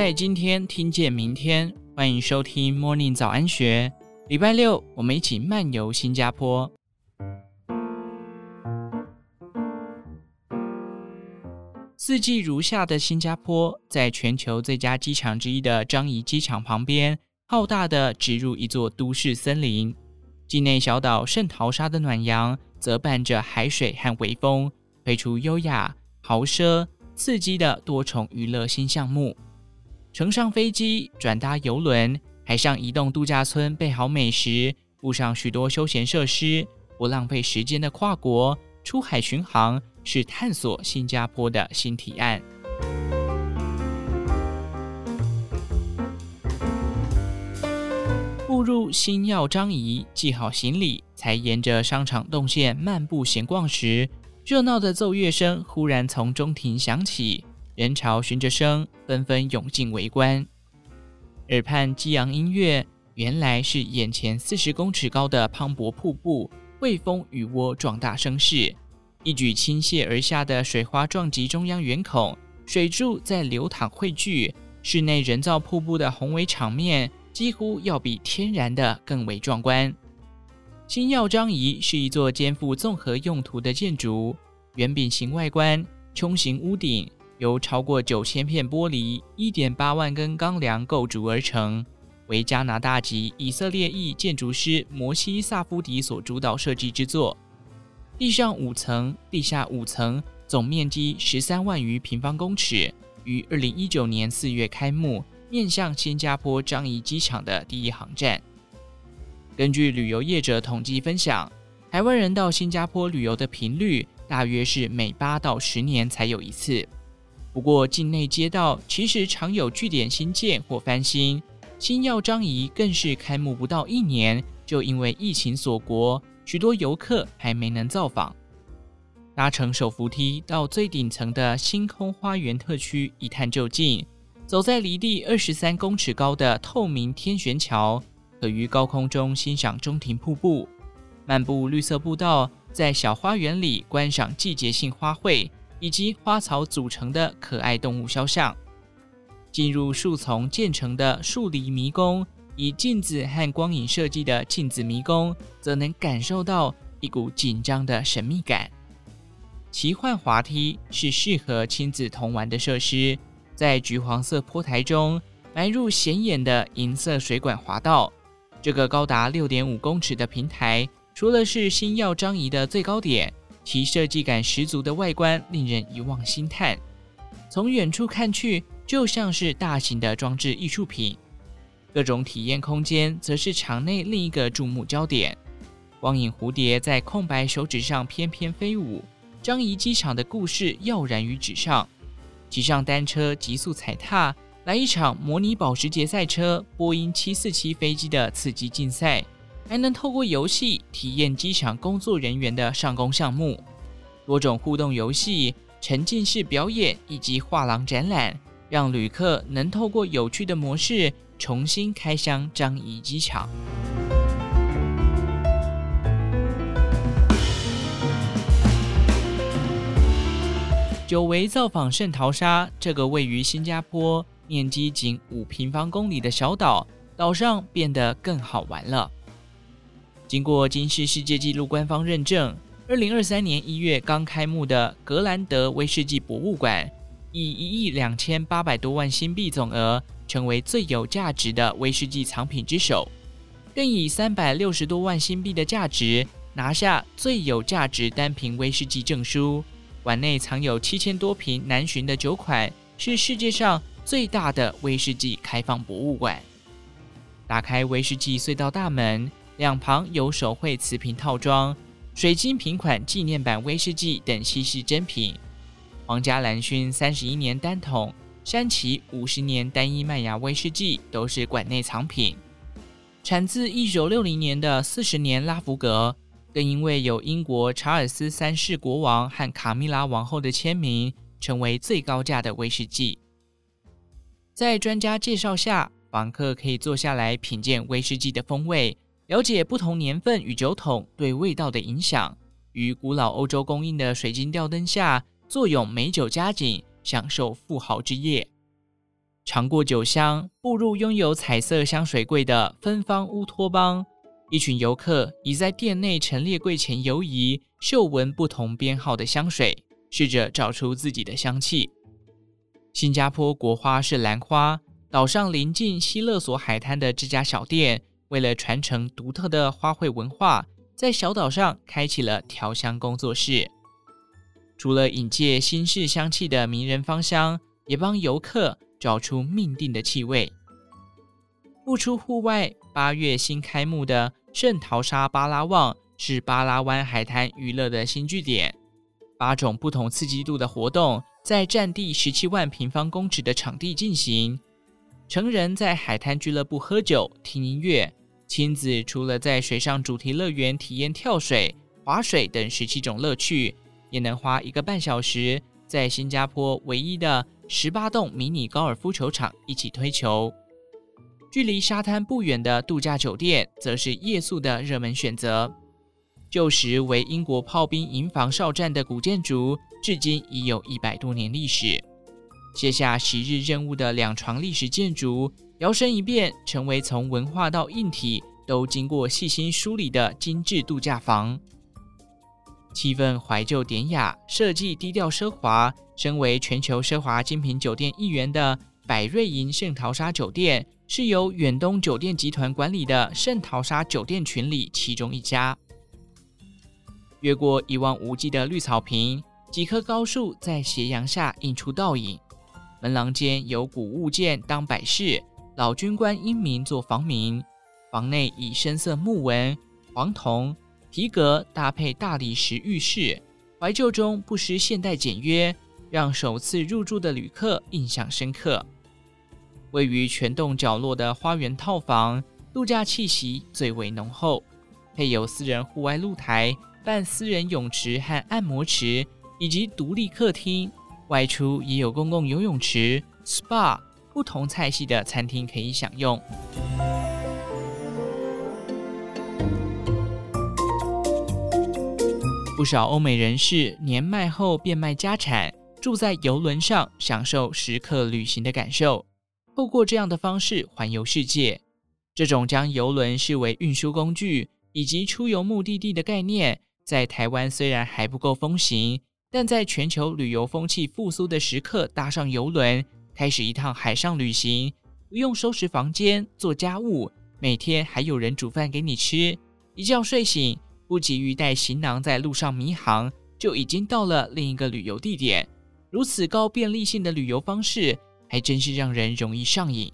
在今天听见明天，欢迎收听 Morning 早安学。礼拜六，我们一起漫游新加坡。四季如夏的新加坡，在全球最佳机场之一的樟宜机场旁边，浩大的植入一座都市森林。境内小岛圣淘沙的暖阳，则伴着海水和微风，推出优雅、豪奢、刺激的多重娱乐新项目。乘上飞机，转搭邮轮，海上移动度假村，备好美食，附上许多休闲设施，不浪费时间的跨国出海巡航。是探索新加坡的新提案。步入星耀樟宜，系好行李，才沿着商场动线漫步闲逛时，热闹的奏乐声忽然从中庭响起，人潮循着声纷纷涌进围观。耳畔激昂音乐，原来是眼前四十公尺高的磅礴瀑布汇丰雨窝壮大声势。一举倾泻而下的水花撞击中央圆孔，水柱在流淌汇聚，室内人造瀑布的宏伟场面几乎要比天然的更为壮观。星耀樟宜是一座肩负综合用途的建筑，圆饼形外观，穹形屋顶，由超过九千片玻璃、一点八万根钢梁构筑而成，为加拿大籍以色列裔建筑师摩西萨夫迪所主导设计之作。地上五层，地下五层，总面积十三万余平方公尺，于二零一九年四月开幕，面向新加坡樟宜机场的第一航站。根据旅游业者统计分享，台湾人到新加坡旅游的频率大约是每八到十年才有一次。不过，境内街道其实常有据点新建或翻新，星耀张仪更是开幕不到一年，就因为疫情锁国。许多游客还没能造访，搭乘手扶梯到最顶层的星空花园特区一探究竟。走在离地二十三公尺高的透明天悬桥，可于高空中欣赏中庭瀑布。漫步绿色步道，在小花园里观赏季节性花卉以及花草组成的可爱动物肖像。进入树丛建成的树篱迷宫。以镜子和光影设计的镜子迷宫，则能感受到一股紧张的神秘感。奇幻滑梯是适合亲子同玩的设施，在橘黄色坡台中埋入显眼的银色水管滑道。这个高达六点五公尺的平台，除了是星耀樟宜的最高点，其设计感十足的外观令人一望心叹。从远处看去，就像是大型的装置艺术品。各种体验空间则是场内另一个注目焦点。光影蝴蝶在空白手指上翩翩飞舞，樟宜机场的故事跃然于纸上。骑上单车急速踩踏，来一场模拟保时捷赛车、波音七四七飞机的刺激竞赛，还能透过游戏体验机场工作人员的上工项目。多种互动游戏、沉浸式表演以及画廊展览，让旅客能透过有趣的模式。重新开箱樟宜机场，久违造访圣淘沙这个位于新加坡、面积仅五平方公里的小岛，岛上变得更好玩了。经过金氏世界纪录官方认证，二零二三年一月刚开幕的格兰德威士忌博物馆，以一亿两千八百多万新币总额。成为最有价值的威士忌藏品之首，更以三百六十多万新币的价值拿下最有价值单瓶威士忌证书。馆内藏有七千多瓶难寻的酒款，是世界上最大的威士忌开放博物馆。打开威士忌隧道大门，两旁有手绘瓷瓶套装、水晶瓶款纪念版威士忌等稀世珍品。皇家蓝勋三十一年单桶。山崎五十年单一麦芽威士忌都是馆内藏品，产自一九六零年的四十年拉弗格，更因为有英国查尔斯三世国王和卡米拉王后的签名，成为最高价的威士忌。在专家介绍下，访客可以坐下来品鉴威士忌的风味，了解不同年份与酒桶对味道的影响。于古老欧洲供应的水晶吊灯下，坐拥美酒佳景。享受富豪之夜。尝过酒香，步入拥有彩色香水柜的芬芳乌托邦。一群游客已在店内陈列柜前游移，嗅闻不同编号的香水，试着找出自己的香气。新加坡国花是兰花，岛上临近希勒索海滩的这家小店，为了传承独特的花卉文化，在小岛上开启了调香工作室。除了引介新式香气的迷人芳香，也帮游客找出命定的气味。不出户外，八月新开幕的。圣淘沙巴拉望是巴拉湾海滩娱乐的新据点，八种不同刺激度的活动在占地十七万平方公尺的场地进行。成人在海滩俱乐部喝酒、听音乐；亲子除了在水上主题乐园体验跳水、划水等十七种乐趣，也能花一个半小时在新加坡唯一的十八洞迷你高尔夫球场一起推球。距离沙滩不远的度假酒店，则是夜宿的热门选择。旧时为英国炮兵营房哨站的古建筑，至今已有一百多年历史。卸下昔日任务的两幢历史建筑，摇身一变，成为从文化到硬体都经过细心梳理的精致度假房。气氛怀旧典雅，设计低调奢华。身为全球奢华精品酒店一员的百瑞银圣淘沙酒店。是由远东酒店集团管理的圣淘沙酒店群里其中一家。越过一望无际的绿草坪，几棵高树在斜阳下映出倒影。门廊间有古物件当摆饰，老军官英明做房名。房内以深色木纹、黄铜、皮革搭配大理石浴室，怀旧中不失现代简约，让首次入住的旅客印象深刻。位于全栋角落的花园套房，度假气息最为浓厚，配有私人户外露台、半私人泳池和按摩池，以及独立客厅。外出也有公共游泳池、SPA，不同菜系的餐厅可以享用。不少欧美人士年迈后变卖家产，住在游轮上，享受时刻旅行的感受。透过这样的方式环游世界，这种将游轮视为运输工具以及出游目的地的概念，在台湾虽然还不够风行，但在全球旅游风气复苏的时刻，搭上游轮，开始一趟海上旅行，不用收拾房间、做家务，每天还有人煮饭给你吃，一觉睡醒，不急于带行囊在路上迷航，就已经到了另一个旅游地点。如此高便利性的旅游方式。还真是让人容易上瘾。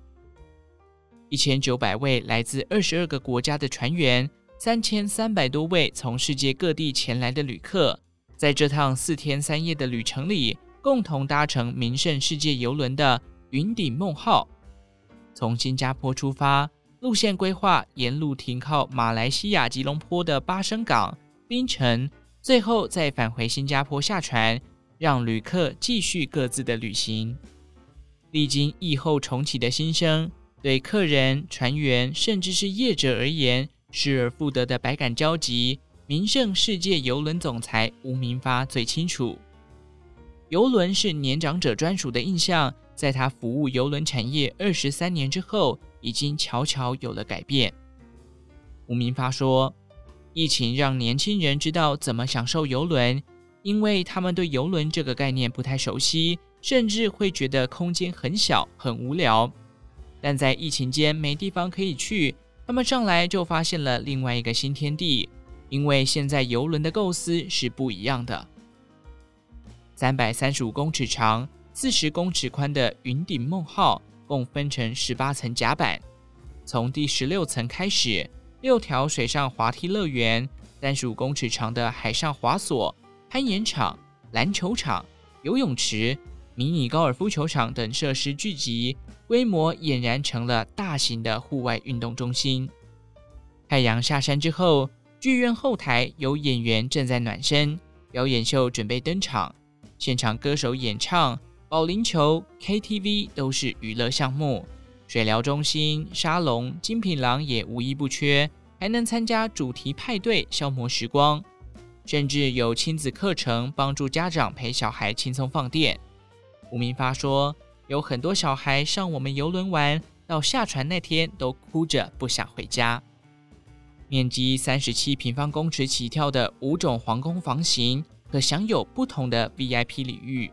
一千九百位来自二十二个国家的船员，三千三百多位从世界各地前来的旅客，在这趟四天三夜的旅程里，共同搭乘名胜世界邮轮的云顶梦号，从新加坡出发，路线规划沿路停靠马来西亚吉隆坡的巴生港、槟城，最后再返回新加坡下船，让旅客继续各自的旅行。历经疫后重启的新生，对客人、船员，甚至是业者而言，失而复得的百感交集，名胜世界邮轮总裁吴明发最清楚。游轮是年长者专属的印象，在他服务游轮产业二十三年之后，已经悄悄有了改变。吴明发说：“疫情让年轻人知道怎么享受游轮，因为他们对游轮这个概念不太熟悉。”甚至会觉得空间很小，很无聊。但在疫情间没地方可以去，他们上来就发现了另外一个新天地。因为现在游轮的构思是不一样的。三百三十五公尺长、四十公尺宽的云顶梦号，共分成十八层甲板。从第十六层开始，六条水上滑梯乐园、三十五公尺长的海上滑索、攀岩场、篮球场、游泳池。迷你高尔夫球场等设施聚集，规模俨然成了大型的户外运动中心。太阳下山之后，剧院后台有演员正在暖身，表演秀准备登场，现场歌手演唱、保龄球、KTV 都是娱乐项目。水疗中心、沙龙、精品廊也无一不缺，还能参加主题派对消磨时光，甚至有亲子课程帮助家长陪小孩轻松放电。吴明发说：“有很多小孩上我们邮轮玩，到下船那天都哭着不想回家。面积三十七平方公尺起跳的五种皇宫房型，可享有不同的 VIP 礼遇。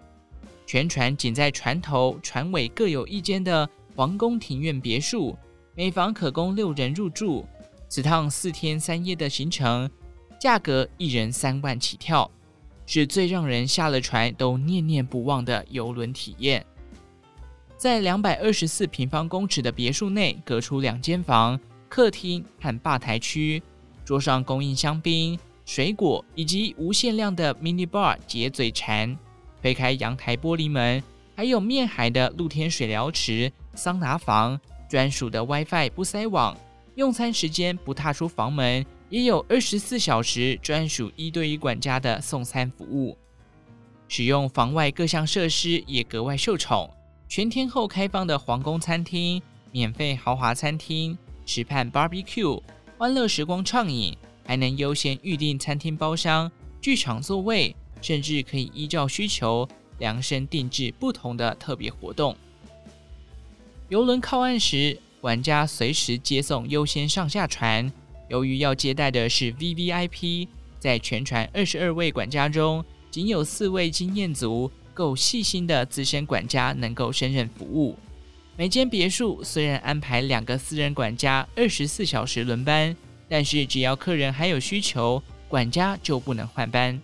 全船仅在船头、船尾各有一间的皇宫庭院别墅，每房可供六人入住。此趟四天三夜的行程，价格一人三万起跳，是最让人下了船都念念不忘的游轮体验。在两百二十四平方公尺的别墅内，隔出两间房、客厅和吧台区，桌上供应香槟、水果以及无限量的 mini bar 解嘴馋。推开阳台玻璃门，还有面海的露天水疗池、桑拿房、专属的 WiFi 不塞网。用餐时间不踏出房门，也有二十四小时专属一对一管家的送餐服务。使用房外各项设施也格外受宠，全天候开放的皇宫餐厅、免费豪华餐厅、池畔 barbecue、欢乐时光畅饮，还能优先预订餐厅包厢、剧场座位。甚至可以依照需求量身定制不同的特别活动。游轮靠岸时，管家随时接送，优先上下船。由于要接待的是 VVIP，在全船二十二位管家中，仅有四位经验足、够细心的资深管家能够胜任服务。每间别墅虽然安排两个私人管家，二十四小时轮班，但是只要客人还有需求，管家就不能换班。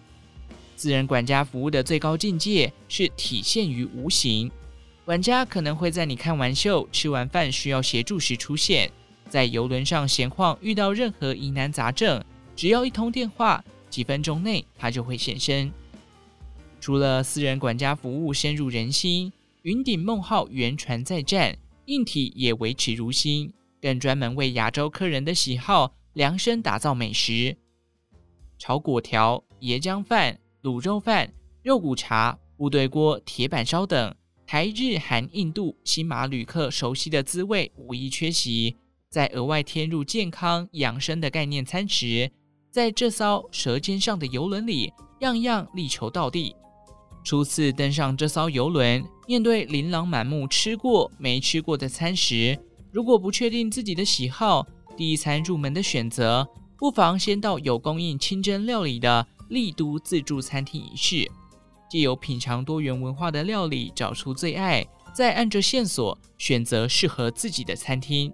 私人管家服务的最高境界是体现于无形，管家可能会在你看完秀、吃完饭需要协助时出现，在游轮上闲晃，遇到任何疑难杂症，只要一通电话，几分钟内他就会现身。除了私人管家服务深入人心，云顶梦号原船再战，硬体也维持如新，更专门为亚洲客人的喜好量身打造美食，炒粿条、椰浆饭。卤肉饭、肉骨茶、部队锅、铁板烧等台日韩印度新马旅客熟悉的滋味无一缺席。再额外添入健康养生的概念餐食，在这艘舌尖上的游轮里，样样力求到底。初次登上这艘游轮，面对琳琅满目吃过没吃过的餐食，如果不确定自己的喜好，第一餐入门的选择，不妨先到有供应清真料理的。丽都自助餐厅一试，借由品尝多元文化的料理，找出最爱，再按着线索选择适合自己的餐厅。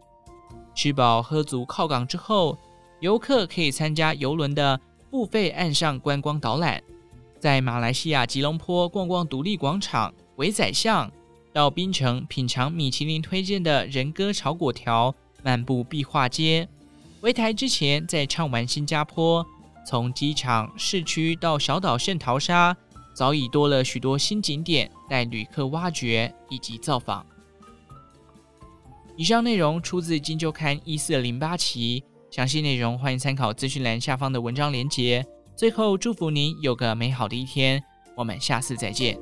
吃饱喝足靠港之后，游客可以参加游轮的付费岸上观光导览，在马来西亚吉隆坡逛逛独立广场、维仔巷，到槟城品尝米其林推荐的人哥炒粿条，漫步壁画街。回台之前在畅玩新加坡。从机场、市区到小岛圣淘沙，早已多了许多新景点待旅客挖掘以及造访。以上内容出自《金周刊》一四零八期，详细内容欢迎参考资讯栏下方的文章连结。最后，祝福您有个美好的一天，我们下次再见。